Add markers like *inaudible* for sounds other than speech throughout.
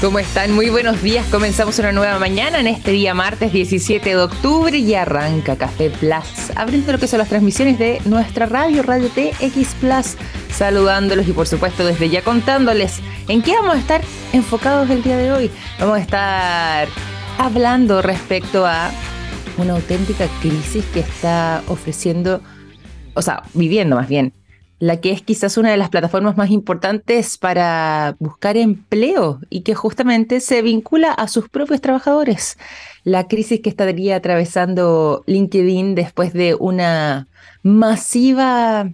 ¿Cómo están? Muy buenos días. Comenzamos una nueva mañana en este día martes 17 de octubre y arranca Café Plus, abriendo lo que son las transmisiones de nuestra radio, Radio TX Plus, saludándolos y por supuesto desde ya contándoles en qué vamos a estar enfocados el día de hoy. Vamos a estar hablando respecto a una auténtica crisis que está ofreciendo, o sea, viviendo más bien la que es quizás una de las plataformas más importantes para buscar empleo y que justamente se vincula a sus propios trabajadores. La crisis que estaría atravesando LinkedIn después de una masiva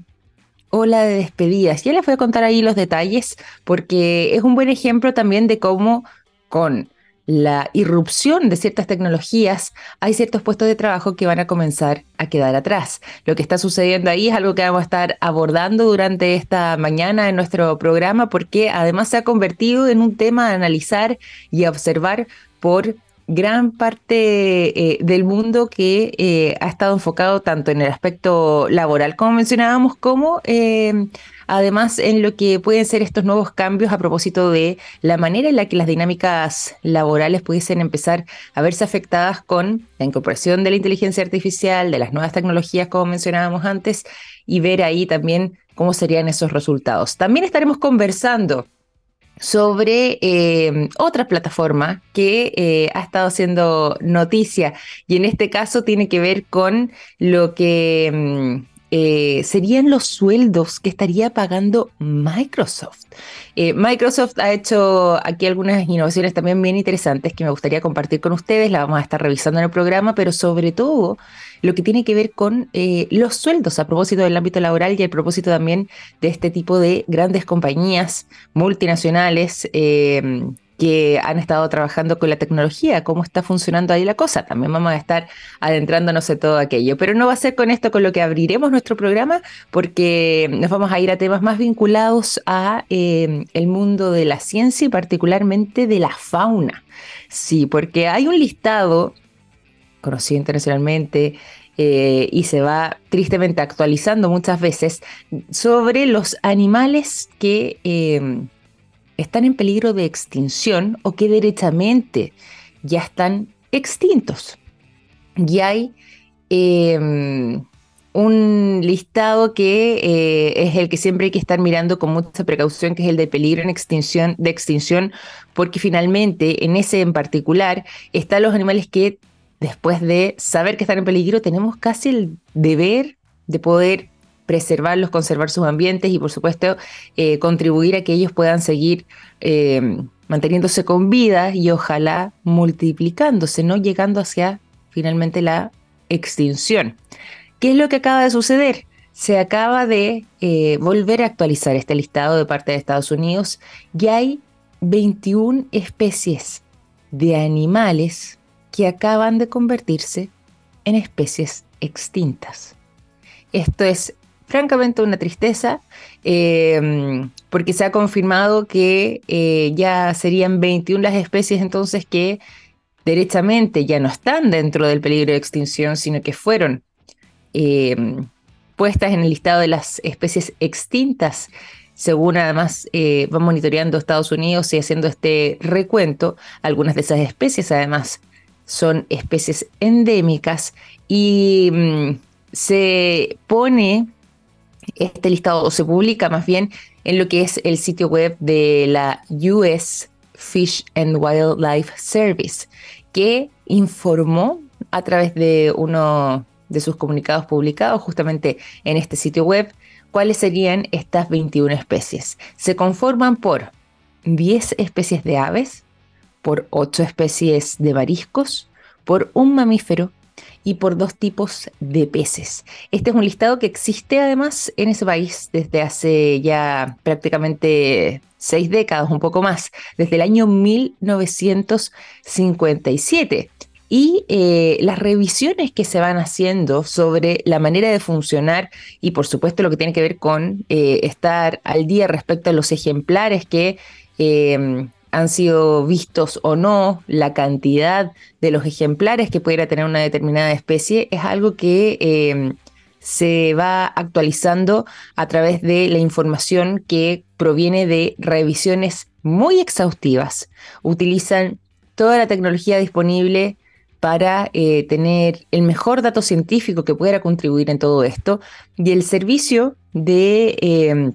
ola de despedidas. Ya les voy a contar ahí los detalles porque es un buen ejemplo también de cómo con la irrupción de ciertas tecnologías, hay ciertos puestos de trabajo que van a comenzar a quedar atrás. Lo que está sucediendo ahí es algo que vamos a estar abordando durante esta mañana en nuestro programa porque además se ha convertido en un tema a analizar y a observar por gran parte eh, del mundo que eh, ha estado enfocado tanto en el aspecto laboral, como mencionábamos, como eh, además en lo que pueden ser estos nuevos cambios a propósito de la manera en la que las dinámicas laborales pudiesen empezar a verse afectadas con la incorporación de la inteligencia artificial, de las nuevas tecnologías, como mencionábamos antes, y ver ahí también cómo serían esos resultados. También estaremos conversando sobre eh, otra plataforma que eh, ha estado haciendo noticia y en este caso tiene que ver con lo que mm, eh, serían los sueldos que estaría pagando Microsoft. Microsoft ha hecho aquí algunas innovaciones también bien interesantes que me gustaría compartir con ustedes, la vamos a estar revisando en el programa, pero sobre todo lo que tiene que ver con eh, los sueldos a propósito del ámbito laboral y a propósito también de este tipo de grandes compañías multinacionales. Eh, que han estado trabajando con la tecnología, cómo está funcionando ahí la cosa. También vamos a estar adentrándonos en todo aquello. Pero no va a ser con esto con lo que abriremos nuestro programa, porque nos vamos a ir a temas más vinculados a eh, el mundo de la ciencia y particularmente de la fauna. Sí, porque hay un listado conocido internacionalmente eh, y se va tristemente actualizando muchas veces sobre los animales que em, están en peligro de extinción o que derechamente ya están extintos. Y hay em, un listado que eh, es el que siempre hay que estar mirando con mucha precaución, que es el de peligro en extinción, de extinción, porque finalmente en ese en particular están los animales que después de saber que están en peligro, tenemos casi el deber de poder preservarlos, conservar sus ambientes y por supuesto eh, contribuir a que ellos puedan seguir eh, manteniéndose con vida y ojalá multiplicándose, no llegando hacia finalmente la extinción. ¿Qué es lo que acaba de suceder? Se acaba de eh, volver a actualizar este listado de parte de Estados Unidos y hay 21 especies de animales que acaban de convertirse en especies extintas. Esto es francamente una tristeza em, porque se ha confirmado que eh, ya serían 21 las especies entonces que derechamente ya no están dentro del peligro de extinción, sino que fueron em, puestas en el listado de las especies extintas según además eh, va monitoreando Estados Unidos y haciendo este recuento, algunas de esas especies además son especies endémicas y mm, se pone este listado, se publica más bien en lo que es el sitio web de la US Fish and Wildlife Service, que informó a través de uno de sus comunicados publicados justamente en este sitio web cuáles serían estas 21 especies. Se conforman por 10 especies de aves, por ocho especies de mariscos, por un mamífero y por dos tipos de peces. Este es un listado que existe además en ese país desde hace ya prácticamente seis décadas, un poco más, desde el año 1957. Y eh, las revisiones que se van haciendo sobre la manera de funcionar y por supuesto lo que tiene que ver con eh, estar al día respecto a los ejemplares que eh, han sido vistos o no, la cantidad de los ejemplares que pudiera tener una determinada especie, es algo que em, se va actualizando a través de la información que proviene de revisiones muy exhaustivas. Utilizan toda la tecnología disponible para eh, tener el mejor dato científico que pudiera contribuir en todo esto y el servicio de em,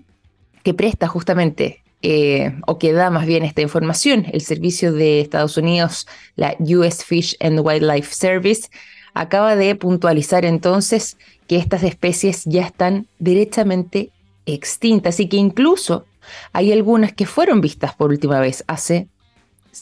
que presta justamente eh, o que da más bien esta información, el servicio de Estados Unidos, la US Fish and Wildlife Service, acaba de puntualizar entonces que estas especies ya están directamente extintas y que incluso hay algunas que fueron vistas por última vez hace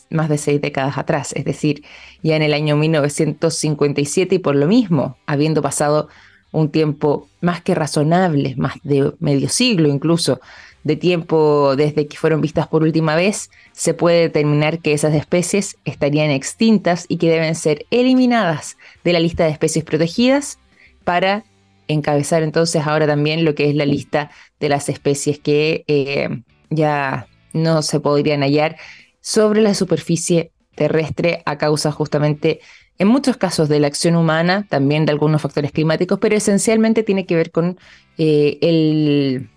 más de seis décadas atrás, es decir, ya en el año 1957 y por lo mismo, habiendo pasado un tiempo más que razonable, más de medio siglo incluso, de tiempo desde que fueron vistas por última vez, se puede determinar que esas especies estarían extintas y que deben ser eliminadas de la lista de especies protegidas para encabezar entonces ahora también lo que es la lista de las especies que eh, ya no se podrían hallar sobre la superficie terrestre a causa justamente, en muchos casos, de la acción humana, también de algunos factores climáticos, pero esencialmente tiene que ver con eh, el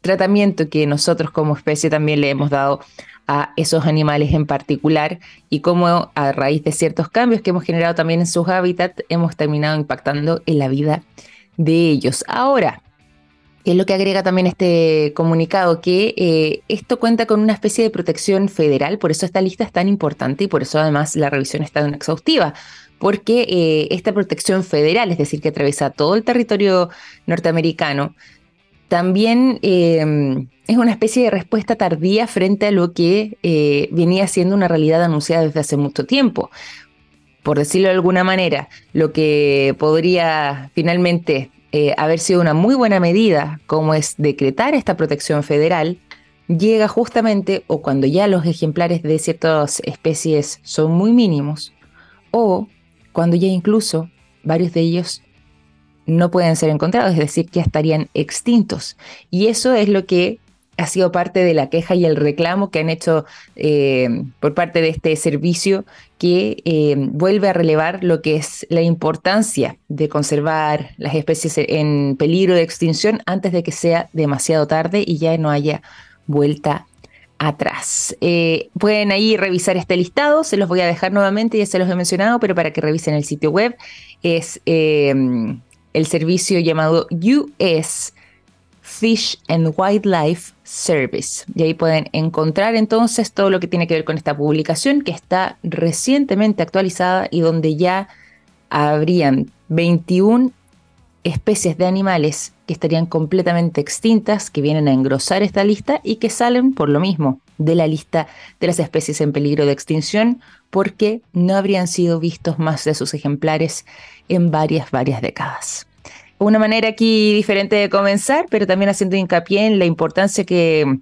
tratamiento que nosotros como especie también le hemos dado a esos animales en particular y cómo a raíz de ciertos cambios que hemos generado también en sus hábitats hemos terminado impactando en la vida de ellos. Ahora, es lo que agrega también este comunicado, que eh, esto cuenta con una especie de protección federal, por eso esta lista es tan importante y por eso además la revisión está tan exhaustiva, porque eh, esta protección federal, es decir, que atraviesa todo el territorio norteamericano, también em, es una especie de respuesta tardía frente a lo que eh, venía siendo una realidad anunciada desde hace mucho tiempo. Por decirlo de alguna manera, lo que podría finalmente eh, haber sido una muy buena medida, como es decretar esta protección federal, llega justamente o cuando ya los ejemplares de ciertas especies son muy mínimos, o cuando ya incluso varios de ellos no pueden ser encontrados, es decir, que estarían extintos. Y eso es lo que ha sido parte de la queja y el reclamo que han hecho eh, por parte de este servicio que eh, vuelve a relevar lo que es la importancia de conservar las especies en peligro de extinción antes de que sea demasiado tarde y ya no haya vuelta atrás. Eh, pueden ahí revisar este listado, se los voy a dejar nuevamente, ya se los he mencionado, pero para que revisen el sitio web es el servicio llamado US Fish and Wildlife Service. Y ahí pueden encontrar entonces todo lo que tiene que ver con esta publicación que está recientemente actualizada y donde ya habrían 21 especies de animales que estarían completamente extintas, que vienen a engrosar esta lista y que salen por lo mismo de la lista de las especies en peligro de extinción porque no habrían sido vistos más de sus ejemplares en varias, varias décadas una manera aquí diferente de comenzar, pero también haciendo hincapié en la importancia que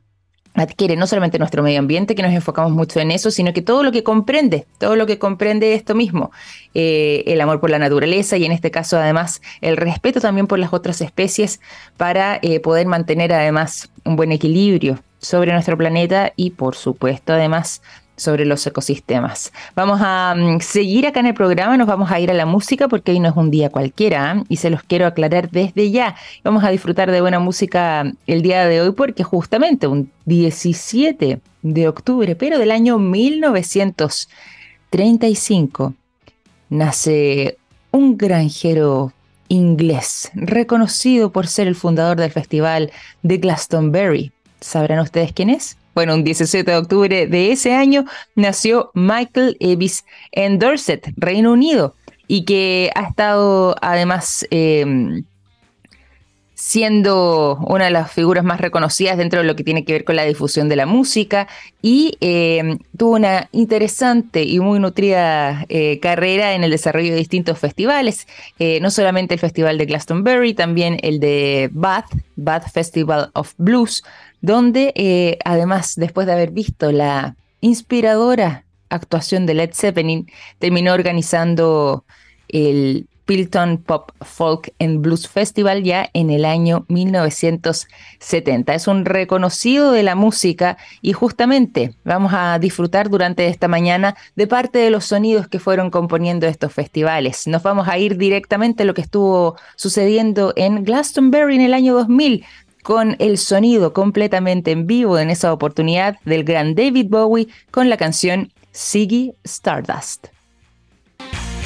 adquiere no solamente nuestro medio ambiente, que nos enfocamos mucho en eso, sino que todo lo que comprende, todo lo que comprende esto mismo, eh, el amor por la naturaleza y en este caso además el respeto también por las otras especies para eh, poder mantener además un buen equilibrio sobre nuestro planeta y por supuesto además sobre los ecosistemas. Vamos a mm, seguir acá en el programa, nos vamos a ir a la música porque hoy no es un día cualquiera ¿eh? y se los quiero aclarar desde ya. Vamos a disfrutar de buena música el día de hoy porque justamente un 17 de octubre, pero del año 1935, nace un granjero inglés reconocido por ser el fundador del festival de Glastonbury. ¿Sabrán ustedes quién es? Bueno, un 17 de octubre de ese año nació Michael Evis en Dorset, Reino Unido, y que ha estado además em, siendo una de las figuras más reconocidas dentro de lo que tiene que ver con la difusión de la música. Y em, tuvo una interesante y muy nutrida eh, carrera en el desarrollo de distintos festivales, eh, no solamente el Festival de Glastonbury, también el de Bath, Bath Festival of Blues, donde eh, además, después de haber visto la inspiradora actuación de Led Zeppelin, terminó organizando el Pilton Pop Folk and Blues Festival ya en el año 1970. Es un reconocido de la música y justamente vamos a disfrutar durante esta mañana de parte de los sonidos que fueron componiendo estos festivales. Nos vamos a ir directamente a lo que estuvo sucediendo en Glastonbury en el año 2000 con el sonido completamente en vivo en esa oportunidad del gran David Bowie con la canción Siggy Stardust.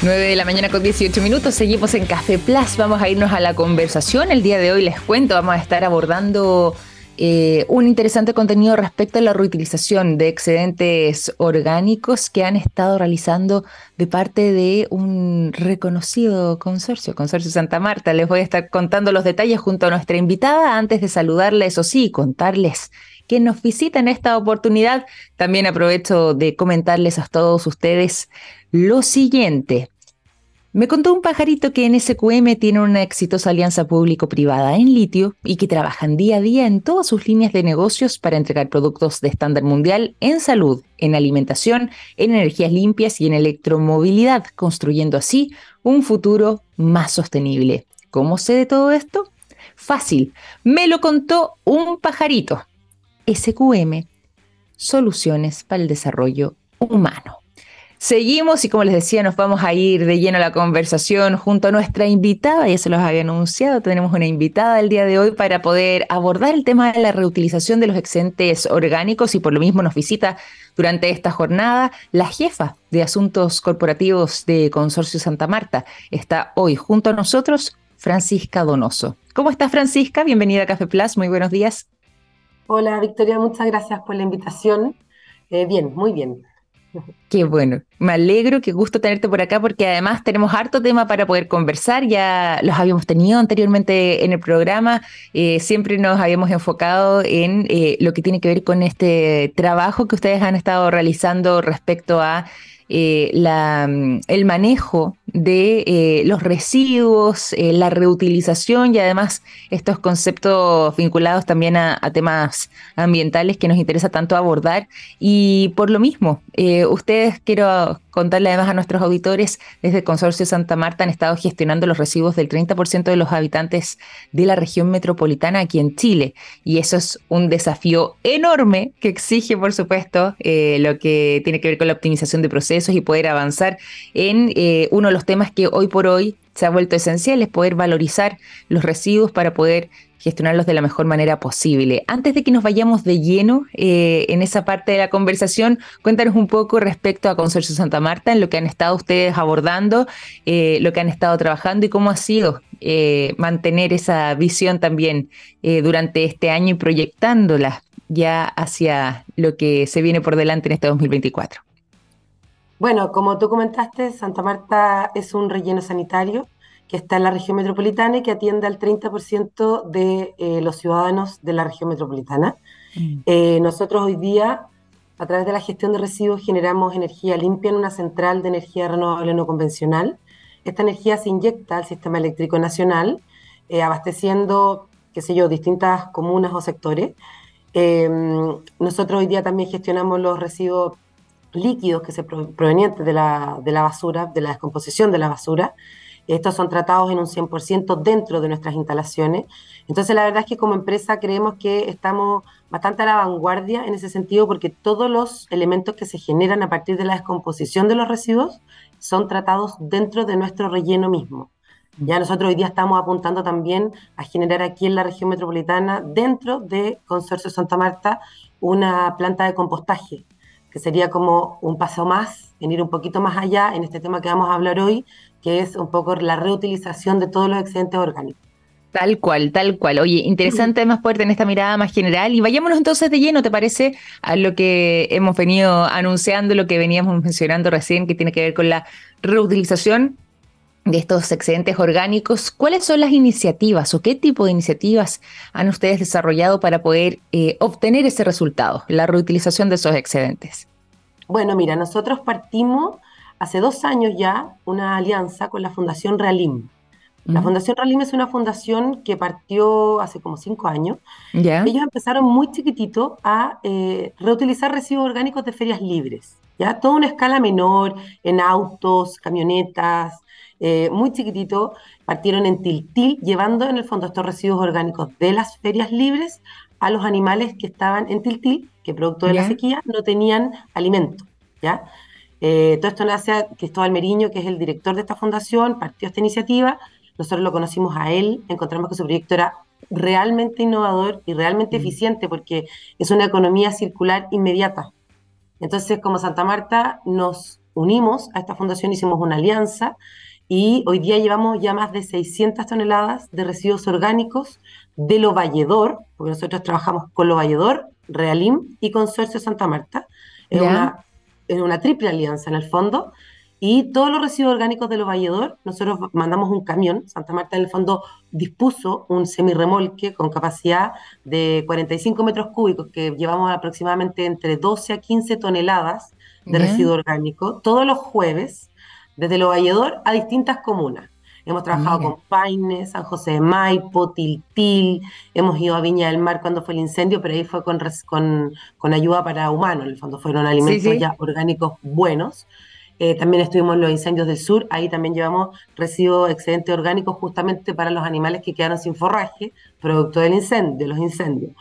9 de la mañana con 18 minutos, seguimos en Café Plus, vamos a irnos a la conversación. El día de hoy les cuento, vamos a estar abordando eh, un interesante contenido respecto a la reutilización de excedentes orgánicos que han estado realizando de parte de un reconocido consorcio, Consorcio Santa Marta. Les voy a estar contando los detalles junto a nuestra invitada antes de saludarles, o sí, contarles que nos visita esta oportunidad. También aprovecho de comentarles a todos ustedes lo siguiente. Me contó un pajarito que en SQM tiene una exitosa alianza público-privada en litio y que trabajan día a día en todas sus líneas de negocios para entregar productos de estándar mundial en salud, en alimentación, en energías limpias y en electromovilidad, construyendo así un futuro más sostenible. ¿Cómo sé de todo esto? Fácil, me lo contó un pajarito. SQM, Soluciones para el Desarrollo Humano. Seguimos y como les decía, nos vamos a ir de lleno a la conversación junto a nuestra invitada, ya se los había anunciado, tenemos una invitada el día de hoy para poder abordar el tema de la reutilización de los excedentes orgánicos y por lo mismo nos visita durante esta jornada la jefa de asuntos corporativos de Consorcio Santa Marta. Está hoy junto a nosotros Francisca Donoso. ¿Cómo estás Francisca? Bienvenida a Café Plus, muy buenos días. Hola Victoria, muchas gracias por la invitación. Eh, bien, muy bien. Qué bueno, me alegro, qué gusto tenerte por acá porque además tenemos harto tema para poder conversar, ya los habíamos tenido anteriormente en el programa, eh, siempre nos habíamos enfocado en eh, lo que tiene que ver con este trabajo que ustedes han estado realizando respecto a la, el manejo de eh, los residuos, eh, la reutilización y además estos conceptos vinculados también a, temas ambientales que nos interesa tanto abordar. Y por lo mismo, eh, ustedes quiero contarle además a nuestros auditores, desde el Consorcio Santa Marta han estado gestionando los residuos del 30% de los habitantes de la región metropolitana aquí en Chile. Y eso es un desafío enorme que exige, por supuesto, lo que tiene que ver con la optimización de procesos y poder avanzar en uno de los temas que hoy por hoy se ha vuelto esencial, es poder valorizar los residuos para poder gestionarlos de la mejor manera posible. Antes de que nos vayamos de lleno eh, en esa parte de la conversación, cuéntanos un poco respecto a Consorcio Santa Marta, en lo que han estado ustedes abordando, eh, lo que han estado trabajando y cómo ha sido eh, mantener esa visión también durante este año y proyectándola ya hacia lo que se viene por delante en este 2024. Bueno, como tú comentaste, Santa Marta es un relleno sanitario que está en la región metropolitana y que atiende al 30% de eh, los ciudadanos de la región metropolitana. Mm. Eh, nosotros hoy día, a través de la gestión de residuos, generamos energía limpia en una central de energía renovable no convencional. Esta energía se inyecta al sistema eléctrico nacional, eh, abasteciendo, qué sé yo, distintas comunas o sectores. nosotros hoy día también gestionamos los residuos líquidos que se provenientes de la, de la basura, de la descomposición de la basura. Estos son tratados en un 100% dentro de nuestras instalaciones. Entonces, la verdad es que como empresa creemos que estamos bastante a la vanguardia en ese sentido porque todos los elementos que se generan a partir de la descomposición de los residuos son tratados dentro de nuestro relleno mismo. Ya nosotros hoy día estamos apuntando también a generar aquí en la región metropolitana, dentro de Consorcio Santa Marta, una planta de compostaje que sería como un paso más, en ir un poquito más allá en este tema que vamos a hablar hoy, que es un poco la reutilización de todos los excedentes orgánicos. Tal cual, tal cual. Oye, interesante además poder tener esta mirada más general. Y vayámonos entonces de lleno, ¿te parece? A lo que hemos venido anunciando, lo que veníamos mencionando recién, que tiene que ver con la reutilización de estos excedentes orgánicos, ¿cuáles son las iniciativas o qué tipo de iniciativas han ustedes desarrollado para poder eh, obtener ese resultado, la reutilización de esos excedentes? Bueno, mira, nosotros partimos hace dos años ya una alianza con la Fundación Realim. La Fundación Ralim es una fundación que partió hace como cinco años. Ellos empezaron muy chiquitito a eh, reutilizar residuos orgánicos de ferias libres, ¿ya? Toda una escala menor, en autos, camionetas, eh, muy chiquitito. Partieron en Tiltil, llevando en el fondo estos residuos orgánicos de las ferias libres a los animales que estaban en Tiltil, que producto de la sequía no tenían alimento, ¿ya? Eh, todo esto nace a Cristóbal Meriño, que es el director de esta fundación, partió esta iniciativa, nosotros lo conocimos a él, encontramos que su proyecto era realmente innovador y realmente mm. eficiente porque es una economía circular inmediata. Entonces, como Santa Marta, nos unimos a esta fundación, hicimos una alianza y hoy día llevamos ya más de 600 toneladas de residuos orgánicos de lo Valledor, porque nosotros trabajamos con lo Valledor, Realim y Consorcio Santa Marta. Es una, es una triple alianza en el fondo y todos los residuos orgánicos de los Valledor, nosotros mandamos un camión. Santa Marta, en el fondo, dispuso un semirremolque con capacidad de 45 metros cúbicos, que llevamos aproximadamente entre 12 a 15 toneladas de residuo orgánico, todos los jueves, desde los Valledor a distintas comunas. Hemos trabajado con Paine, San José de Maipo, Tiltil, hemos ido a Viña del Mar cuando fue el incendio, pero ahí fue con, con, con ayuda para humanos, en el fondo fueron alimentos ya orgánicos buenos. Eh, también estuvimos en los incendios del sur, ahí también llevamos residuos excedentes orgánicos justamente para los animales que quedaron sin forraje, producto del incendio, de los incendios.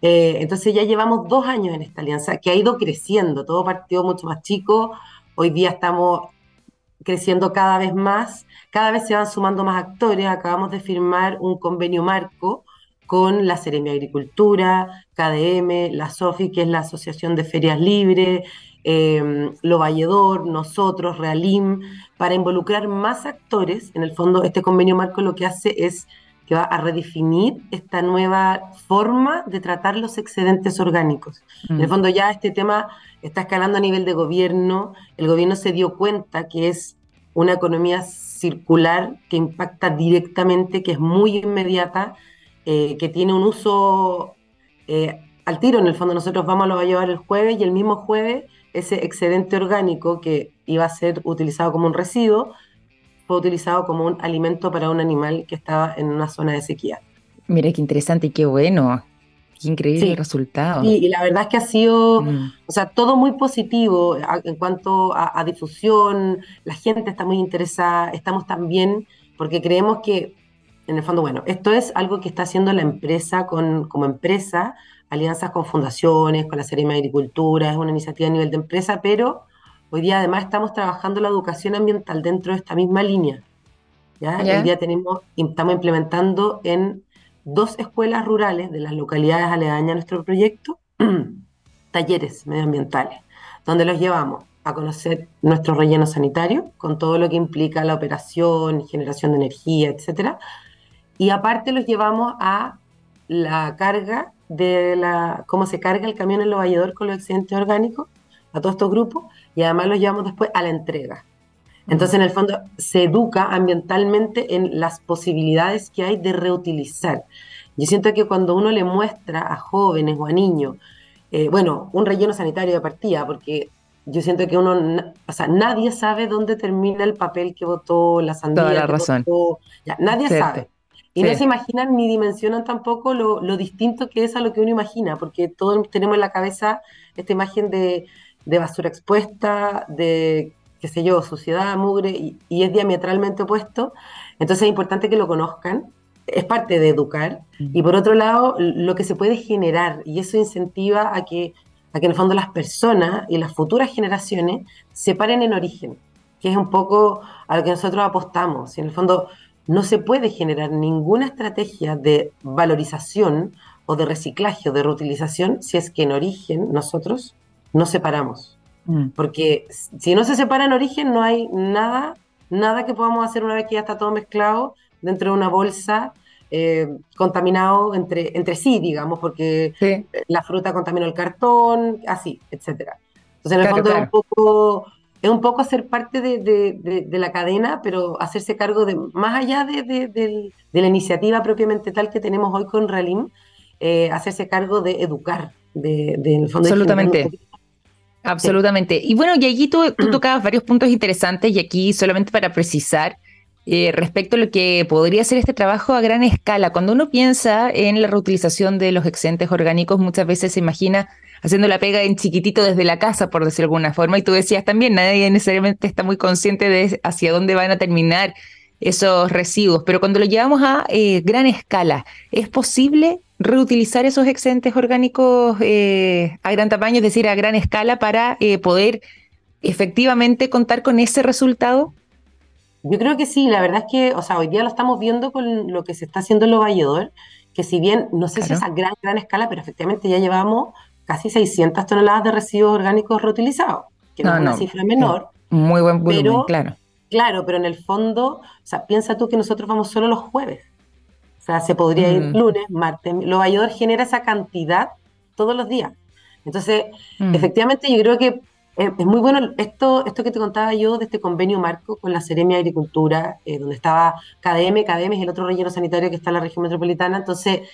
Eh, entonces ya llevamos dos años en esta alianza que ha ido creciendo, todo partió mucho más chico, hoy día estamos creciendo cada vez más, cada vez se van sumando más actores, acabamos de firmar un convenio marco con la Seremia Agricultura, KDM, la SOFI, que es la Asociación de Ferias Libres, eh, Lo Valledor, nosotros, Realim, para involucrar más actores. En el fondo, este convenio marco lo que hace es que va a redefinir esta nueva forma de tratar los excedentes orgánicos. En el mm. fondo ya este tema está escalando a nivel de gobierno, el gobierno se dio cuenta que es una economía circular que impacta directamente, que es muy inmediata, eh, que tiene un uso eh, al tiro. En el fondo nosotros vamos lo va a llevar el jueves y el mismo jueves ese excedente orgánico que iba a ser utilizado como un residuo fue utilizado como un alimento para un animal que estaba en una zona de sequía. Mira qué interesante y qué bueno. Qué increíble el resultado. y la verdad es que ha sido, mm. o sea, todo muy positivo en cuanto a, difusión, la gente está muy interesada, estamos también, porque creemos que, en el fondo, bueno, esto es algo que está haciendo la empresa con, como empresa, alianzas con fundaciones, con la Serie de Agricultura, es una iniciativa a nivel de empresa, pero hoy día además estamos trabajando la educación ambiental dentro de esta misma línea. ¿ya? Hoy día tenemos, estamos implementando en dos escuelas rurales de las localidades aledañas a nuestro proyecto *clears throat* talleres medioambientales, donde los llevamos a conocer nuestro relleno sanitario, con todo lo que implica la operación, generación de energía, etc. Y aparte los llevamos a la carga de la, cómo se carga el camión en los valledor con los excedentes orgánicos a todos estos grupos y además los llevamos después a la entrega. Entonces, en el fondo, se educa ambientalmente en las posibilidades que hay de reutilizar. Yo siento que cuando uno le muestra a jóvenes o a niños, eh, bueno, un relleno sanitario de partida, porque yo siento que uno, o sea, nadie sabe dónde termina el papel que votó, la sandía Toda la razón. ya, nadie sabe. Y no se imaginan ni dimensionan tampoco lo, distinto que es a lo que uno imagina, porque todos tenemos en la cabeza esta imagen de, basura expuesta, de, qué sé yo, suciedad, mugre, y, es diametralmente opuesto. Entonces es importante que lo conozcan, es parte de educar. Y por otro lado, lo que se puede generar, y eso incentiva a que, a que en el fondo las personas y las futuras generaciones se paren en origen, que es un poco a lo que nosotros apostamos. Y en el fondo no se puede generar ninguna estrategia de valorización o de reciclaje o de reutilización si es que en origen nosotros no separamos. Mm. Porque si no se separa en origen no hay nada, nada que podamos hacer una vez que ya está todo mezclado dentro de una bolsa eh, contaminado entre, entre sí, digamos, porque la fruta contaminó el cartón, así, etcétera. Entonces, en el fondo es un poco es un poco hacer parte de, la cadena, pero hacerse cargo de, más allá de, la iniciativa propiamente tal que tenemos hoy con Realim, eh, hacerse cargo de educar, de, en el fondo. Absolutamente. Absolutamente. Y bueno, y allí tú, *clears throat* tocabas varios puntos interesantes y aquí solamente para precisar, eh, respecto a lo que podría ser este trabajo a gran escala. Cuando uno piensa en la reutilización de los excedentes orgánicos, muchas veces se imagina haciendo la pega en chiquitito desde la casa, por decir de alguna forma. Y tú decías también, nadie necesariamente está muy consciente de hacia dónde van a terminar esos residuos, pero cuando lo llevamos a eh, gran escala, ¿es posible reutilizar esos excedentes orgánicos eh, a gran tamaño, es decir, a gran escala, para poder efectivamente contar con ese resultado? Yo creo que sí, la verdad es que, o sea, hoy día lo estamos viendo con lo que se está haciendo en Los Valledor, que si bien, no sé si es a gran, gran escala, pero efectivamente ya llevamos casi 600 toneladas de residuos orgánicos reutilizados, que no, es una cifra menor. Muy buen volumen, claro. Claro, pero en el fondo, o sea, piensa tú que nosotros vamos solo los jueves. O sea, se podría ir mm. lunes, martes. Los Valledor genera esa cantidad todos los días. Entonces, mm. efectivamente, yo creo que eh, es muy bueno esto, esto que te contaba yo de este convenio marco con la Seremia de Agricultura, eh, donde estaba KDM, KDM es el otro relleno sanitario que está en la región metropolitana. Entonces,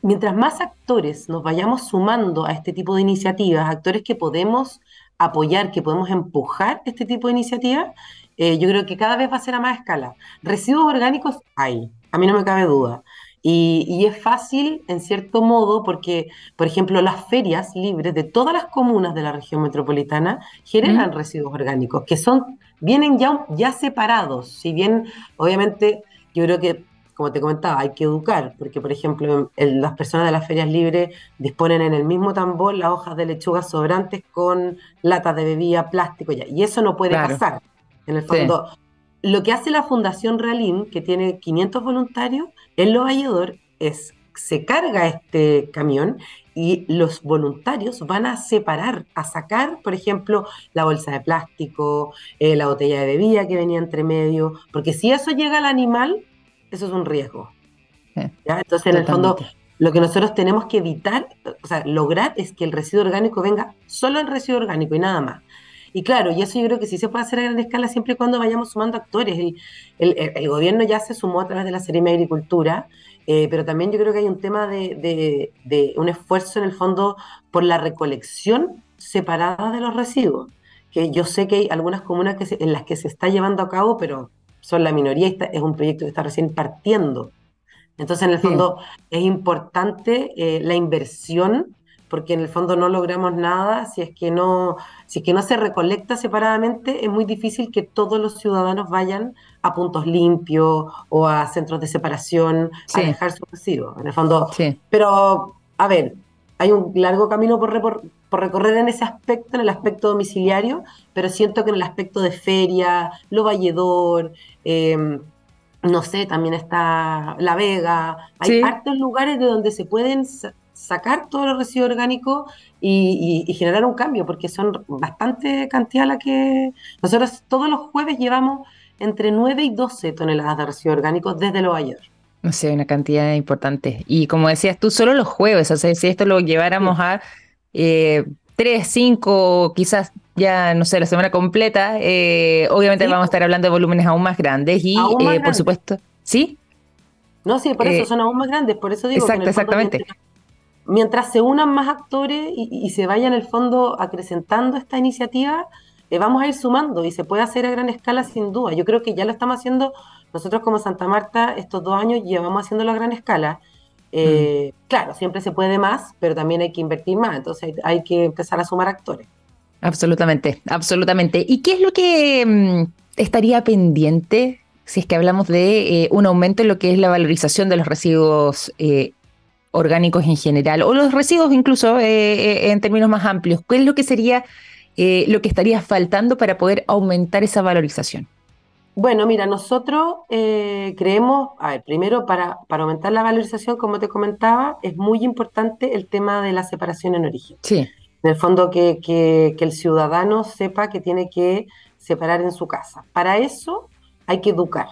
mientras más actores nos vayamos sumando a este tipo de iniciativas, actores que podemos apoyar, que podemos empujar este tipo de iniciativas, eh, yo creo que cada vez va a ser a más escala. Residuos orgánicos hay, a mí no me cabe duda. Y, es fácil, en cierto modo, porque, por ejemplo, las ferias libres de todas las comunas de la región metropolitana generan residuos orgánicos, que son, vienen ya, ya separados. Si bien, obviamente, yo creo que, como te comentaba, hay que educar, porque, por ejemplo, las personas de las ferias libres disponen en el mismo tambor las hojas de lechuga sobrantes con latas de bebida, plástico, ya, y eso no puede pasar. En el fondo, lo que hace la Fundación Realín, que tiene 500 voluntarios, en Lo Valledor es se carga este camión y los voluntarios van a separar, a sacar, por ejemplo, la bolsa de plástico, eh, la botella de bebida que venía entre medio, porque si eso llega al animal, eso es un riesgo. Entonces, en el fondo, lo que nosotros tenemos que evitar, o sea, lograr es que el residuo orgánico venga solo el residuo orgánico y nada más. Y claro, y eso yo creo que sí se puede hacer a gran escala siempre y cuando vayamos sumando actores. El, gobierno ya se sumó a través de la Serie de Agricultura, eh, pero también yo creo que hay un tema de, un esfuerzo en el fondo por la recolección separada de los residuos, que yo sé que hay algunas comunas que en las que se está llevando a cabo, pero son la minoría y es un proyecto que está recién partiendo. Entonces, en el fondo, es importante eh, la inversión porque en el fondo no logramos nada si es que no, si es que no se recolecta separadamente, es muy difícil que todos los ciudadanos vayan a puntos limpios o a centros de separación a dejar su residuos. En el fondo, pero a ver, hay un largo camino por, por, recorrer en ese aspecto, en el aspecto domiciliario, pero siento que en el aspecto de feria, lo valledor, em, no sé, también está La Vega, hay partes lugares de donde se pueden sacar todos los residuos orgánicos y, generar un cambio, porque son bastante cantidad la que nosotros todos los jueves llevamos entre 9 y 12 toneladas de residuos orgánicos desde Nueva York. No sé, una cantidad importante. Y como decías tú, solo los jueves, o sea, si esto lo lleváramos a eh, 3, 5, quizás ya, no sé, la semana completa, eh, obviamente vamos a estar hablando de volúmenes aún más grandes y, eh, por supuesto, ¿sí? No, sí, por eso eh, son aún más grandes, por eso digo. Exacto, exactamente mientras se unan más actores y, se vaya en el fondo acrecentando esta iniciativa, eh, vamos a ir sumando y se puede hacer a gran escala sin duda. Yo creo que ya lo estamos haciendo nosotros como Santa Marta estos dos años llevamos haciéndolo a gran escala. Eh, mm. Claro, siempre se puede más, pero también hay que invertir más, entonces hay, que empezar a sumar actores. Absolutamente, absolutamente. ¿Y qué es lo que mm, estaría pendiente si es que hablamos de eh, un aumento en lo que es la valorización de los residuos orgánicos en general, o los residuos incluso eh, eh, en términos más amplios? ¿Qué es lo que sería eh, lo que estaría faltando para poder aumentar esa valorización? Bueno, mira, nosotros creemos, a ver, primero para, para aumentar la valorización, como te comentaba, es muy importante el tema de la separación en origen. Sí. En el fondo, que, que, que el ciudadano sepa que tiene que separar en su casa. Para eso hay que educar,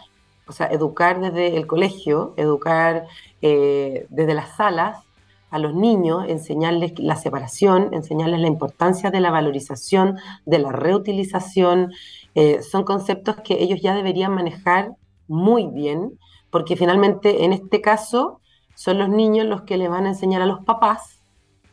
o sea, educar desde el colegio, educar eh, desde las salas a los niños, enseñarles la separación, enseñarles la importancia de la valorización, de la reutilización. Eh, son conceptos que ellos ya deberían manejar muy bien, porque finalmente en este caso son los niños los que le van a enseñar a los papás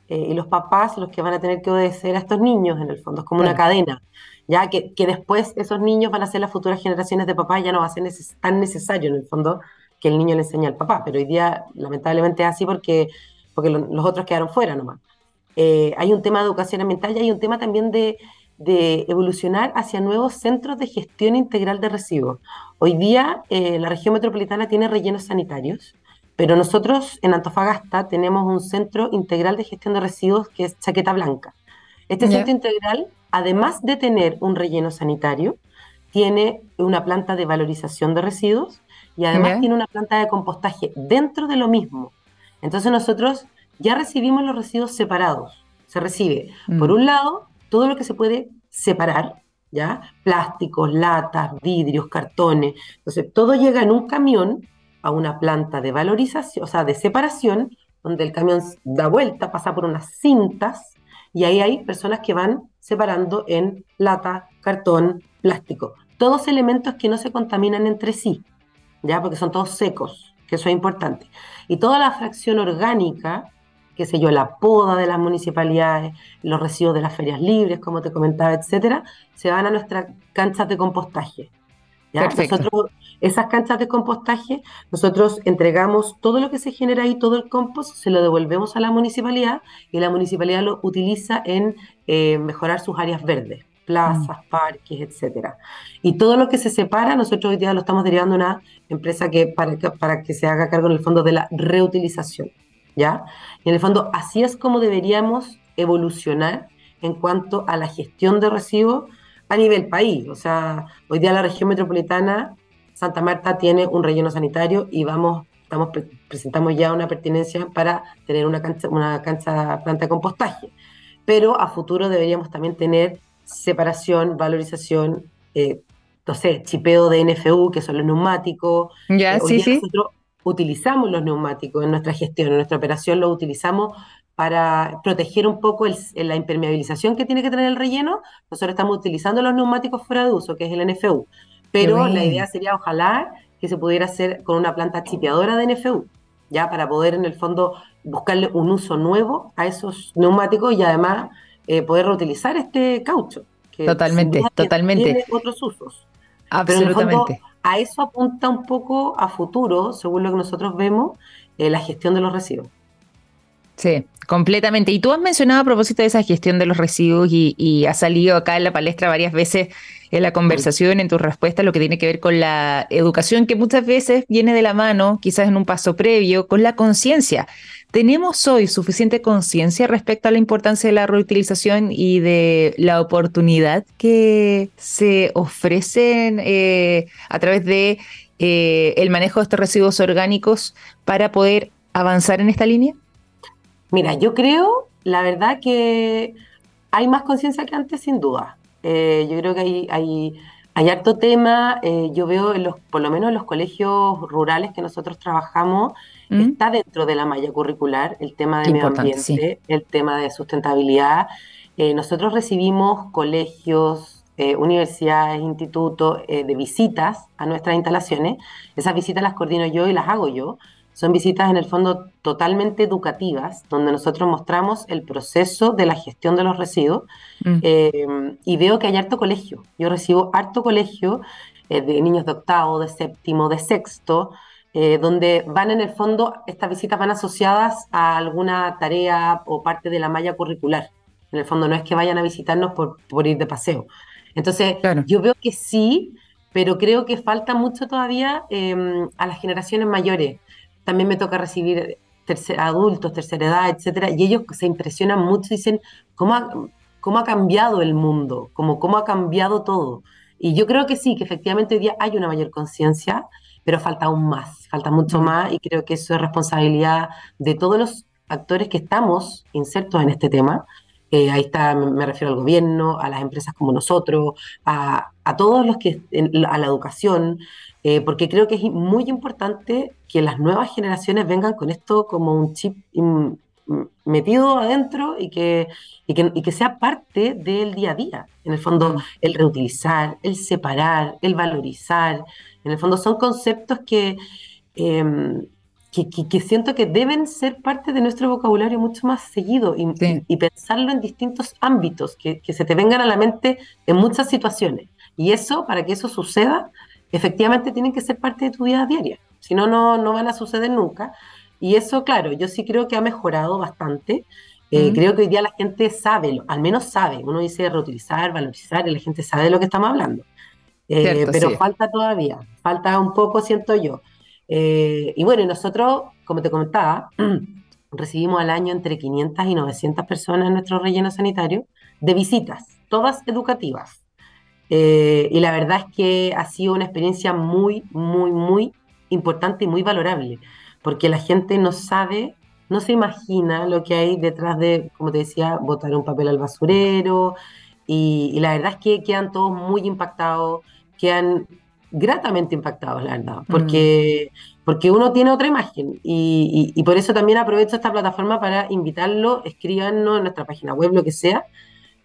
eh, y los papás los que van a tener que obedecer a estos niños, en el fondo, es como una cadena, ya que, que, después esos niños van a ser las futuras generaciones de papás, ya no va a ser tan necesario, en el fondo, que el niño le enseñe al papá, pero hoy día lamentablemente es así porque, porque los otros quedaron fuera nomás. Eh, hay un tema de educación ambiental y hay un tema también de, de evolucionar hacia nuevos centros de gestión integral de residuos. Hoy día eh, la región metropolitana tiene rellenos sanitarios, pero nosotros en Antofagasta tenemos un centro integral de gestión de residuos que es Chaqueta Blanca. Este centro integral, además de tener un relleno sanitario, tiene una planta de valorización de residuos y además tiene una planta de compostaje dentro de lo mismo. Entonces nosotros ya recibimos los residuos separados. Se recibe, mm. por un lado, todo lo que se puede separar, ¿ya? Plásticos, latas, vidrios, cartones. Entonces, todo llega en un camión a una planta de valorización, o sea, de separación, donde el camión da vuelta, pasa por unas cintas, y ahí hay personas que van separando en lata, cartón, plástico. Todos elementos que no se contaminan entre sí. ¿Ya? Porque son todos secos, que eso es importante. Y toda la fracción orgánica, qué sé yo, la poda de las municipalidades, los residuos de las ferias libres, como te comentaba, etcétera, se van a nuestras canchas de compostaje. ¿ya? Nosotros, esas canchas de compostaje, nosotros entregamos todo lo que se genera ahí, todo el compost, se lo devolvemos a la municipalidad y la municipalidad lo utiliza en eh, mejorar sus áreas verdes plazas, mm. parques, etcétera. Y todo lo que se separa, nosotros hoy día lo estamos derivando a una empresa que para, que para que se haga cargo en el fondo de la reutilización, ¿ya? Y en el fondo así es como deberíamos evolucionar en cuanto a la gestión de residuos a nivel país. O sea, hoy día la región metropolitana, Santa Marta tiene un relleno sanitario y vamos, estamos presentamos ya una pertinencia para tener una cancha, una cancha planta de compostaje. Pero a futuro deberíamos también tener separación, valorización, eh, no sé, chipeo de NFU, que son los neumáticos. Ya, eh, sí, sí. Nosotros utilizamos los neumáticos en nuestra gestión, en nuestra operación lo utilizamos para proteger un poco la impermeabilización que tiene que tener el relleno. Nosotros estamos utilizando los neumáticos fuera de uso, que es el NFU. Pero la idea sería, ojalá, que se pudiera hacer con una planta chipeadora de NFU, ya para poder en el fondo buscarle un uso nuevo a esos neumáticos y además eh, poder reutilizar este caucho. Que totalmente, totalmente. Tiene otros usos. Absolutamente. a eso apunta un poco a futuro, según lo que nosotros vemos, eh, la gestión de los residuos. Sí, completamente. Y tú has mencionado a propósito de esa gestión de los residuos y, y has salido acá en la palestra varias veces en la conversación, en tu respuesta, lo que tiene que ver con la educación, que muchas veces viene de la mano, quizás en un paso previo, con la conciencia. ¿Tenemos hoy suficiente conciencia respecto a la importancia de la reutilización y de la oportunidad que se ofrecen eh, a través de eh, el manejo de estos residuos orgánicos para poder avanzar en esta línea? Mira, yo creo, la verdad, que hay más conciencia que antes, sin duda. Eh, yo creo que hay, hay, hay harto tema. yo veo, en los, por lo menos en los colegios rurales que nosotros trabajamos, Está dentro de la malla curricular el tema de medio ambiente, el tema de sustentabilidad. Eh, nosotros recibimos colegios, eh, universidades, institutos eh, de visitas a nuestras instalaciones. Esas visitas las coordino yo y las hago yo. Son visitas en el fondo totalmente educativas, donde nosotros mostramos el proceso de la gestión de los residuos mm. y veo que hay harto colegio. Yo recibo harto colegio de niños de octavo, de séptimo, de sexto, eh, donde van en el fondo, estas visitas van asociadas a alguna tarea o parte de la malla curricular. En el fondo no es que vayan a visitarnos por, ir de paseo. Entonces, yo veo que sí, pero creo que falta mucho todavía em, a las generaciones mayores. También me toca recibir adultos, tercera edad, etcétera, y ellos se impresionan mucho y dicen, ¿cómo ha, cómo ha cambiado el mundo? ¿Cómo, ¿Cómo ha cambiado todo? Y yo creo que sí, que efectivamente hoy día hay una mayor conciencia, pero falta aún más, falta mucho más y creo que eso es responsabilidad de todos los actores que estamos insertos en este tema. Eh, ahí está, me refiero al gobierno, a las empresas como nosotros, a, todos los que, a la educación, eh, porque creo que es muy importante que las nuevas generaciones vengan con esto como un chip metido adentro y que, y que, y que, sea parte del día a día. En el fondo, el reutilizar, el separar, el valorizar, en el fondo son conceptos que, em, que, siento que deben ser parte de nuestro vocabulario mucho más seguido y, pensarlo en distintos ámbitos, que, se te vengan a la mente en muchas situaciones. Y eso, para que eso suceda, efectivamente tienen que ser parte de tu vida diaria. Si no, no van a suceder nunca. Y eso, claro, yo sí creo que ha mejorado bastante. Eh, creo que hoy día la gente sabe, al menos sabe, uno dice reutilizar, valorizar, y la gente sabe de lo que estamos hablando. Eh, pero falta todavía, falta un poco, siento yo. Eh, y bueno, nosotros, como te comentaba, *clears throat* recibimos al año entre 500 y 900 personas en nuestro relleno sanitario de visitas, todas educativas. Y la verdad es que ha sido una experiencia muy, muy, muy importante y muy valorable, porque la gente no sabe no se imagina lo que hay detrás de, como te decía, botar un papel al basurero. Y, la verdad es que quedan todos muy impactados, quedan gratamente impactados, la verdad, porque, mm. porque uno tiene otra imagen. Y, por eso también aprovecho esta plataforma para invitarlo, escríbanos en nuestra página web, lo que sea,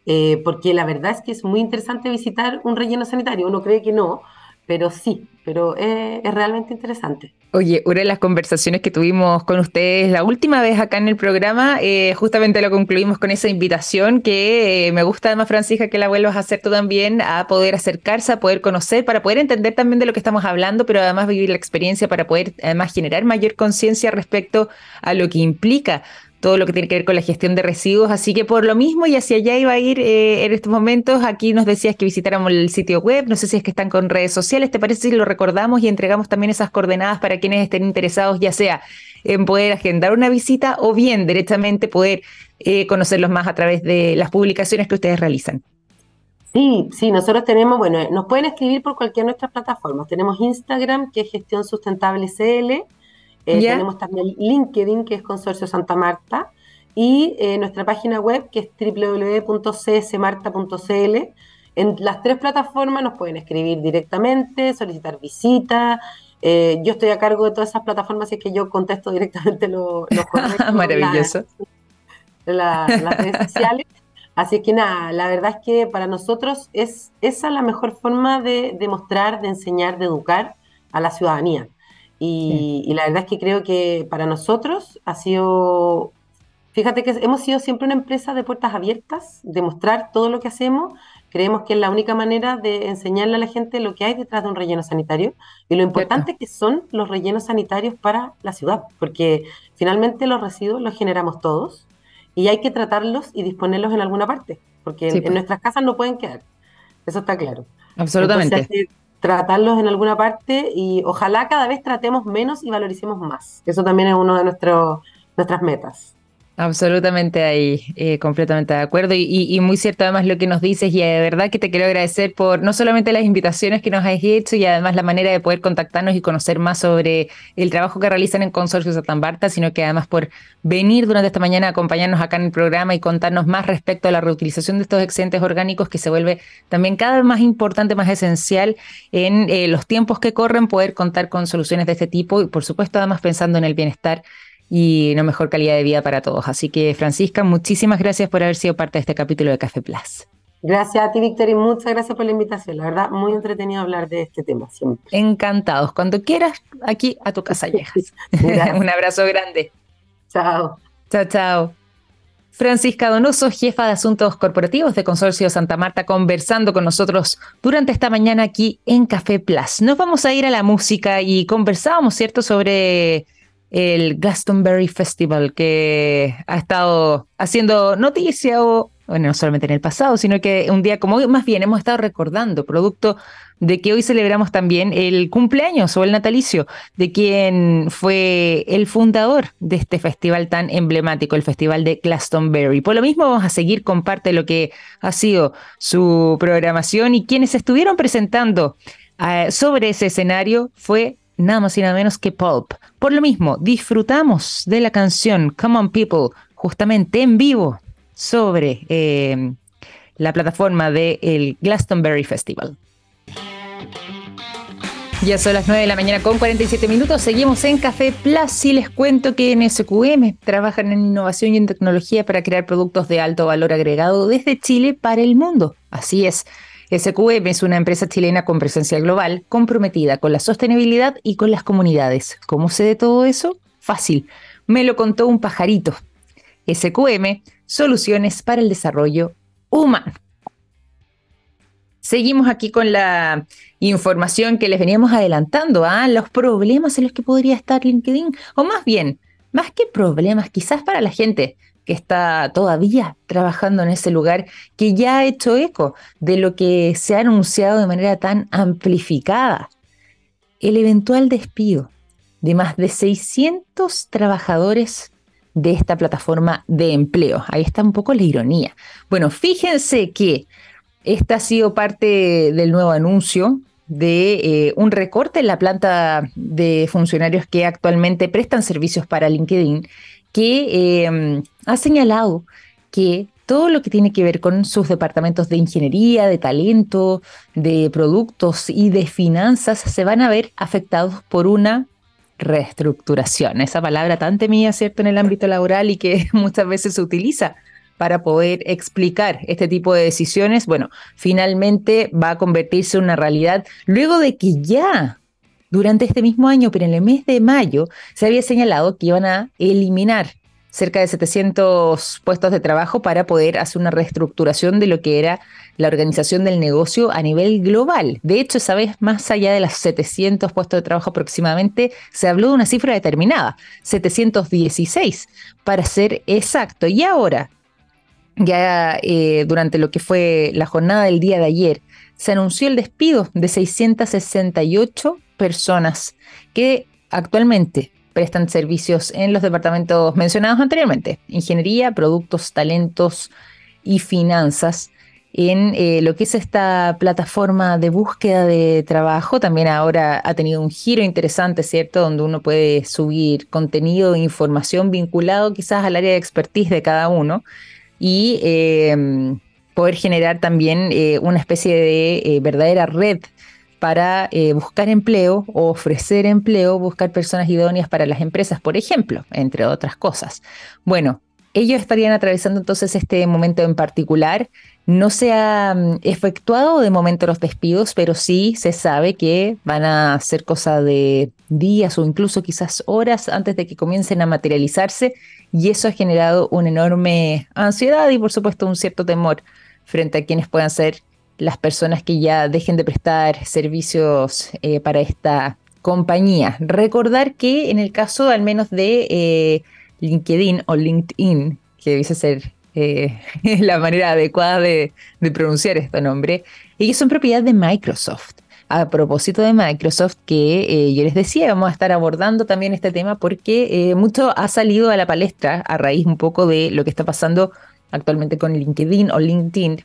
eh, porque la verdad es que es muy interesante visitar un relleno sanitario. Uno cree que no, pero sí, pero es, realmente interesante. Oye, una de las conversaciones que tuvimos con ustedes la última vez acá en el programa, eh, justamente lo concluimos con esa invitación que eh, me gusta además, Francisca, que la vuelvas a hacer tú también, a poder acercarse, a poder conocer, para poder entender también de lo que estamos hablando, pero además vivir la experiencia para poder además generar mayor conciencia respecto a lo que implica todo lo que tiene que ver con la gestión de residuos. Así que por lo mismo, y hacia allá iba a ir eh, en estos momentos, aquí nos decías que visitáramos el sitio web, no sé si es que están con redes sociales, ¿te parece si lo recordamos y entregamos también esas coordenadas para quienes estén interesados, ya sea en poder agendar una visita o bien directamente poder eh, conocerlos más a través de las publicaciones que ustedes realizan? Sí, sí, nosotros tenemos, bueno, nos pueden escribir por cualquiera de nuestras plataformas. Tenemos Instagram, que es Gestión Sustentable CL, eh, tenemos también LinkedIn, que es Consorcio Santa Marta, y eh, nuestra página web, que es www.csmarta.cl. En las tres plataformas nos pueden escribir directamente, solicitar visita. Eh, yo estoy a cargo de todas esas plataformas, así que yo contesto directamente los *laughs* correos. Maravilloso. las redes sociales. Así que nada, la verdad es que para nosotros es esa la mejor forma de demostrar, de enseñar, de educar a la ciudadanía. Y, la verdad es que creo que para nosotros ha sido, fíjate que hemos sido siempre una empresa de puertas abiertas, de mostrar todo lo que hacemos. Creemos que es la única manera de enseñarle a la gente lo que hay detrás de un relleno sanitario y lo importante que son los rellenos sanitarios para la ciudad, porque finalmente los residuos los generamos todos y hay que tratarlos y disponerlos en alguna parte, porque en, pues. nuestras casas no pueden quedar. Eso está claro. Absolutamente tratarlos en alguna parte y ojalá cada vez tratemos menos y valoricemos más. Eso también es uno de nuestros nuestras metas. Absolutamente ahí, eh, completamente de acuerdo. Y, muy cierto además lo que nos dices y de verdad que te quiero agradecer por no solamente las invitaciones que nos has hecho y además la manera de poder contactarnos y conocer más sobre el trabajo que realizan en Consorcio Satambarta, sino que además por venir durante esta mañana a acompañarnos acá en el programa y contarnos más respecto a la reutilización de estos excedentes orgánicos que se vuelve también cada vez más importante, más esencial en eh, los tiempos que corren, poder contar con soluciones de este tipo y por supuesto además pensando en el bienestar y una mejor calidad de vida para todos. Así que, Francisca, muchísimas gracias por haber sido parte de este capítulo de Café Plus. Gracias a ti, Víctor, y muchas gracias por la invitación. La verdad, muy entretenido hablar de este tema siempre. Encantados. Cuando quieras, aquí a tu casa llegas. *laughs* *laughs* Un abrazo grande. Chao. Chao, chao. Francisca Donoso, jefa de Asuntos Corporativos de Consorcio Santa Marta, conversando con nosotros durante esta mañana aquí en Café Plus. Nos vamos a ir a la música y conversábamos, ¿cierto?, sobre el Glastonbury Festival, que ha estado haciendo noticia o, bueno, no solamente en el pasado, sino que un día como hoy, más bien hemos estado recordando, producto de que hoy celebramos también el cumpleaños o el natalicio de quien fue el fundador de este festival tan emblemático, el Festival de Glastonbury. Por lo mismo vamos a seguir con parte de lo que ha sido su programación y quienes estuvieron presentando eh, sobre ese escenario fue nada más y nada menos que Pulp. Por lo mismo, disfrutamos de la canción Come On People, justamente en vivo, sobre eh, la plataforma del Glastonbury Festival. Ya son las 9 de la mañana con 47 minutos. Seguimos en Café Plus y les cuento que en SQM trabajan en innovación y en tecnología para crear productos de alto valor agregado desde Chile para el mundo. Así es. SQM es una empresa chilena con presencia global, comprometida con la sostenibilidad y con las comunidades. ¿Cómo sé de todo eso? Fácil. Me lo contó un pajarito. SQM, soluciones para el desarrollo humano. Seguimos aquí con la información que les veníamos adelantando, a ¿ah? los problemas en los que podría estar LinkedIn, o más bien, más que problemas, quizás para la gente que está todavía trabajando en ese lugar, que ya ha hecho eco de lo que se ha anunciado de manera tan amplificada. El eventual despido de más de 600 trabajadores de esta plataforma de empleo. Ahí está un poco la ironía. Bueno, fíjense que esta ha sido parte del nuevo anuncio de eh, un recorte en la planta de funcionarios que actualmente prestan servicios para LinkedIn, que em, ha señalado que todo lo que tiene que ver con sus departamentos de ingeniería, de talento, de productos y de finanzas se van a ver afectados por una reestructuración. Esa palabra tan temida, ¿cierto?, en el ámbito laboral y que *laughs* muchas veces se utiliza para poder explicar este tipo de decisiones, bueno, finalmente va a convertirse en una realidad luego de que ya durante este mismo año, pero en el mes de mayo, se había señalado que iban a eliminar cerca de 700 puestos de trabajo para poder hacer una reestructuración de lo que era la organización del negocio a nivel global. De hecho, esa vez, más allá de los 700 puestos de trabajo aproximadamente, se habló de una cifra determinada, 716, para ser exacto. Y ahora, ya eh, durante lo que fue la jornada del día de ayer, se anunció el despido de 668 personas que actualmente prestan servicios en los departamentos mencionados anteriormente, ingeniería, productos, talentos y finanzas. En eh, lo que es esta plataforma de búsqueda de trabajo, también ahora ha tenido un giro interesante, ¿cierto? Donde uno puede subir contenido e información vinculado quizás al área de expertise de cada uno y em, poder generar también eh, una especie de eh, verdadera red para eh, buscar empleo o ofrecer empleo, buscar personas idóneas para las empresas, por ejemplo, entre otras cosas. Bueno, ellos estarían atravesando entonces este momento en particular. No se ha mm, efectuado de momento los despidos, pero sí se sabe que van a ser cosa de días o incluso quizás horas antes de que comiencen a materializarse y eso ha generado una enorme ansiedad y por supuesto un cierto temor frente a quienes puedan ser las personas que ya dejen de prestar servicios eh, para esta compañía. Recordar que en el caso al menos de eh, LinkedIn o LinkedIn, que debe ser eh, *laughs* la manera adecuada de, pronunciar este nombre, ellos son propiedad de Microsoft. A propósito de Microsoft, que yo les decía, vamos a estar abordando también este tema porque mucho ha salido a la palestra a raíz un poco de lo que está pasando actualmente con LinkedIn o LinkedIn,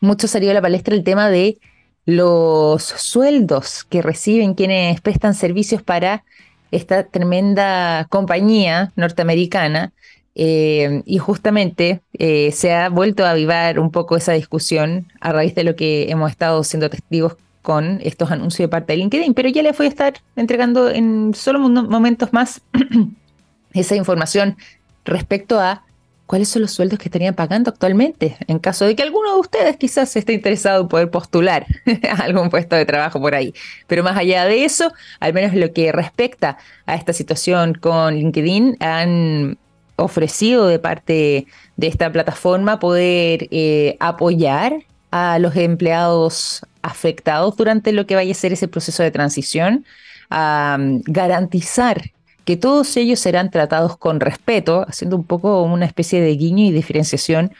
mucho salió a la palestra el tema de los sueldos que reciben quienes prestan servicios para esta tremenda compañía norteamericana. Eh, y justamente eh, se ha vuelto a avivar un poco esa discusión a raíz de lo que hemos estado siendo testigos con estos anuncios de parte de LinkedIn, pero ya les voy a estar entregando en solo momentos más *clears throat* esa información respecto a cuáles son los sueldos que estarían pagando actualmente, en caso de que alguno de ustedes quizás esté interesado en poder postular a *laughs* algún puesto de trabajo por ahí. Pero más allá de eso, al menos lo que respecta a esta situación con LinkedIn, han ofrecido de parte de esta plataforma poder eh, apoyar a los empleados afectados durante lo que vaya a ser ese proceso de transición, a mm, garantizar que todos ellos serán tratados con respeto, haciendo un poco una especie de guiño y diferenciación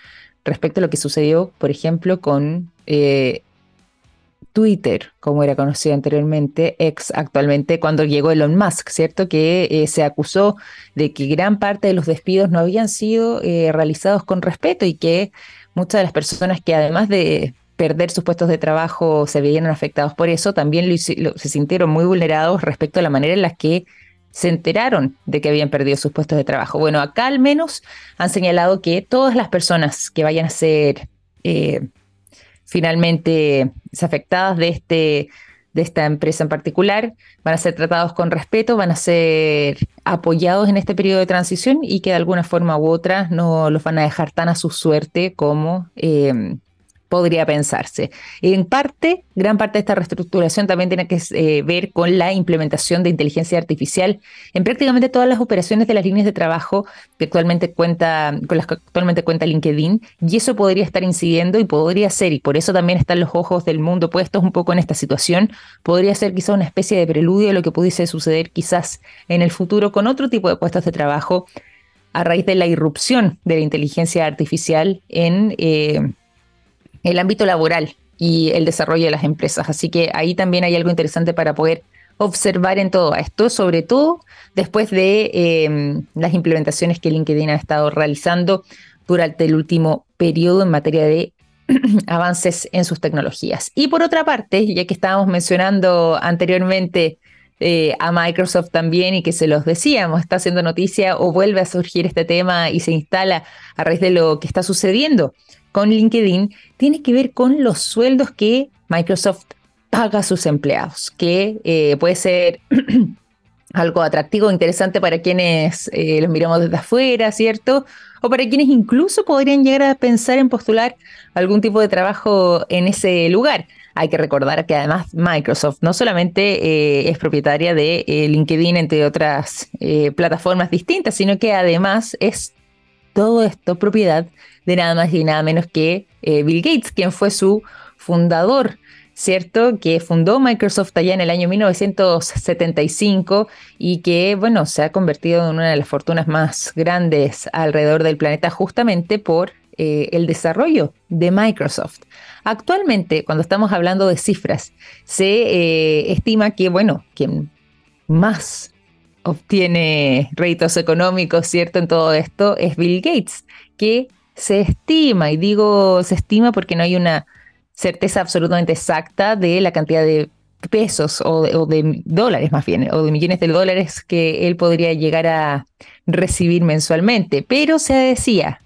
respecto a lo que sucedió, por ejemplo, con eh, Twitter, como era conocido anteriormente, ex actualmente, cuando llegó Elon Musk, ¿cierto? Que eh, se acusó de que gran parte de los despidos no habían sido eh, realizados con respeto y que muchas de las personas que además de perder sus puestos de trabajo se veían afectados por eso, también se sintieron muy vulnerados respecto a la manera en la que se enteraron de que habían perdido sus puestos de trabajo. Bueno, acá al menos han señalado que todas las personas que vayan a ser eh, finalmente afectadas de, este, de esta empresa en particular van a ser tratados con respeto, van a ser apoyados en este periodo de transición y que de alguna forma u otra no los van a dejar tan a su suerte como... Eh, podría pensarse. En parte, gran parte de esta reestructuración también tiene que eh, ver con la implementación de inteligencia artificial en prácticamente todas las operaciones de las líneas de trabajo que actualmente cuenta, con las que actualmente cuenta LinkedIn, y eso podría estar incidiendo y podría ser, y por eso también están los ojos del mundo puestos un poco en esta situación, podría ser quizás una especie de preludio de lo que pudiese suceder quizás en el futuro con otro tipo de puestos de trabajo a raíz de la irrupción de la inteligencia artificial en eh, el ámbito laboral y el desarrollo de las empresas. Así que ahí también hay algo interesante para poder observar en todo esto, sobre todo después de eh, las implementaciones que LinkedIn ha estado realizando durante el último periodo en materia de *clears throat* avances en sus tecnologías. Y por otra parte, ya que estábamos mencionando anteriormente eh, a Microsoft también y que se los decíamos, está haciendo noticia o vuelve a surgir este tema y se instala a raíz de lo que está sucediendo con LinkedIn, tiene que ver con los sueldos que Microsoft paga a sus empleados, que eh, puede ser *clears throat* algo atractivo, interesante para quienes eh, los miramos desde afuera, ¿cierto? O para quienes incluso podrían llegar a pensar en postular algún tipo de trabajo en ese lugar. Hay que recordar que además Microsoft no solamente eh, es propietaria de eh, LinkedIn, entre otras plataformas distintas, sino que además es todo esto propiedad de nada más y nada menos que Bill Gates, quien fue su fundador. ¿cierto? Que fundó Microsoft allá en el año 1975 y que, bueno, se ha convertido en una de las fortunas más grandes alrededor del planeta justamente por eh, el desarrollo de Microsoft. Actualmente, cuando estamos hablando de cifras, se eh, estima que, bueno, quien más obtiene réditos económicos, ¿cierto? En todo esto es Bill Gates, que se estima, y digo se estima porque no hay una certeza absolutamente exacta de la cantidad de pesos o de, dólares más bien, o de millones de dólares que él podría llegar a recibir mensualmente. Pero se decía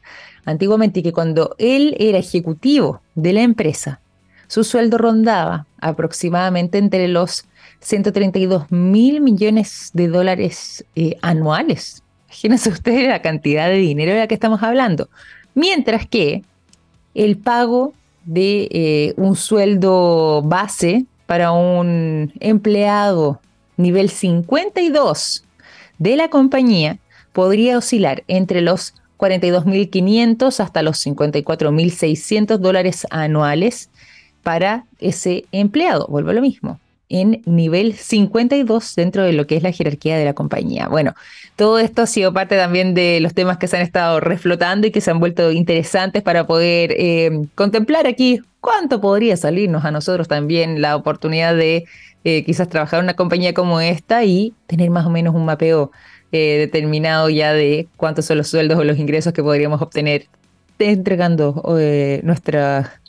antiguamente que cuando él era ejecutivo de la empresa, su sueldo rondaba aproximadamente entre los 132 mil millones de dólares eh, anuales. Imagínense ustedes la cantidad de dinero de la que estamos hablando. Mientras que el pago de eh, un sueldo base para un empleado nivel 52 de la compañía podría oscilar entre los 42.500 hasta los 54.600 dólares anuales para ese empleado. Vuelvo a lo mismo en nivel 52 dentro de lo que es la jerarquía de la compañía. Bueno, todo esto ha sido parte también de los temas que se han estado reflotando y que se han vuelto interesantes para poder eh, contemplar aquí cuánto podría salirnos a nosotros también la oportunidad de eh, quizás trabajar en una compañía como esta y tener más o menos un mapeo eh, determinado ya de cuántos son los sueldos o los ingresos que podríamos obtener entregando nuestra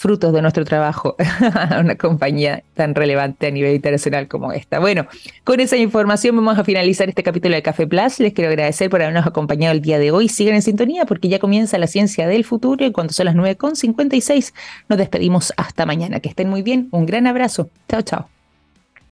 frutos de nuestro trabajo *laughs* a una compañía tan relevante a nivel internacional como esta. Bueno, con esa información vamos a finalizar este capítulo de Café Plus. Les quiero agradecer por habernos acompañado el día de hoy. Sigan en sintonía porque ya comienza la ciencia del futuro y cuando son las 9.56 nos despedimos hasta mañana. Que estén muy bien. Un gran abrazo. Chao, chao.